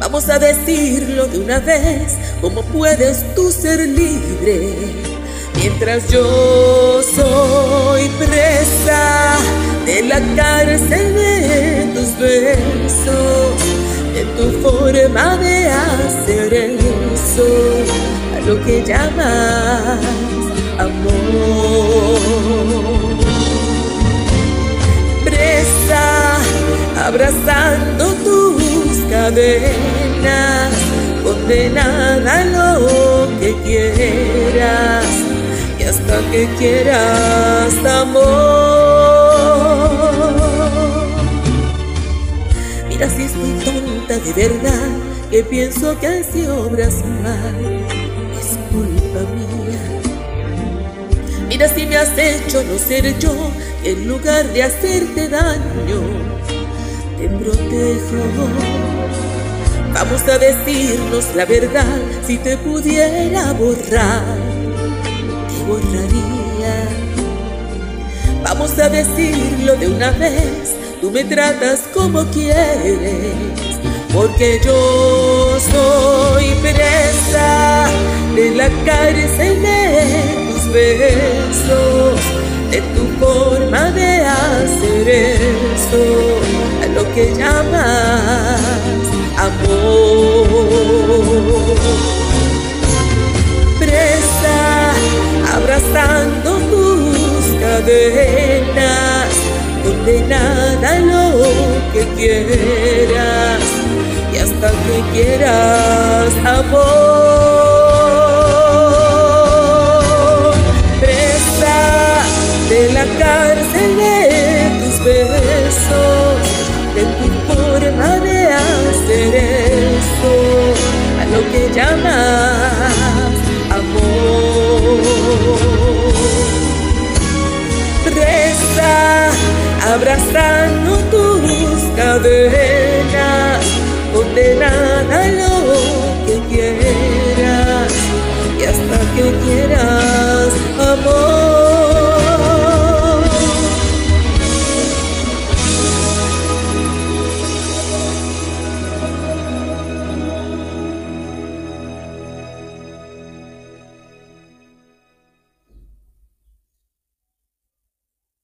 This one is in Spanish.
Vamos a decirlo de una vez, ¿cómo puedes tú ser libre? Mientras yo soy presa de la cárcel de tus besos, de tu forma de hacer eso, a lo que llamas amor. Presa, abrazando tus cadenas, condenada lo que quieras y hasta que quieras amor. Mira si estoy tonta de verdad, que pienso que así obras mal, es culpa mía Mira si me has hecho no ser yo, en lugar de hacerte daño, protejo. Vamos a decirnos la verdad, si te pudiera borrar, te borraría. Vamos a decirlo de una vez, tú me tratas como quieres, porque yo soy presa de la cárcel de besos, de tu forma que llamas amor. Presa, abrazando tus cadenas, condenada a lo que quieras y hasta que quieras amor. la cárcel de tus besos, abrazando tus cadenas, condenadas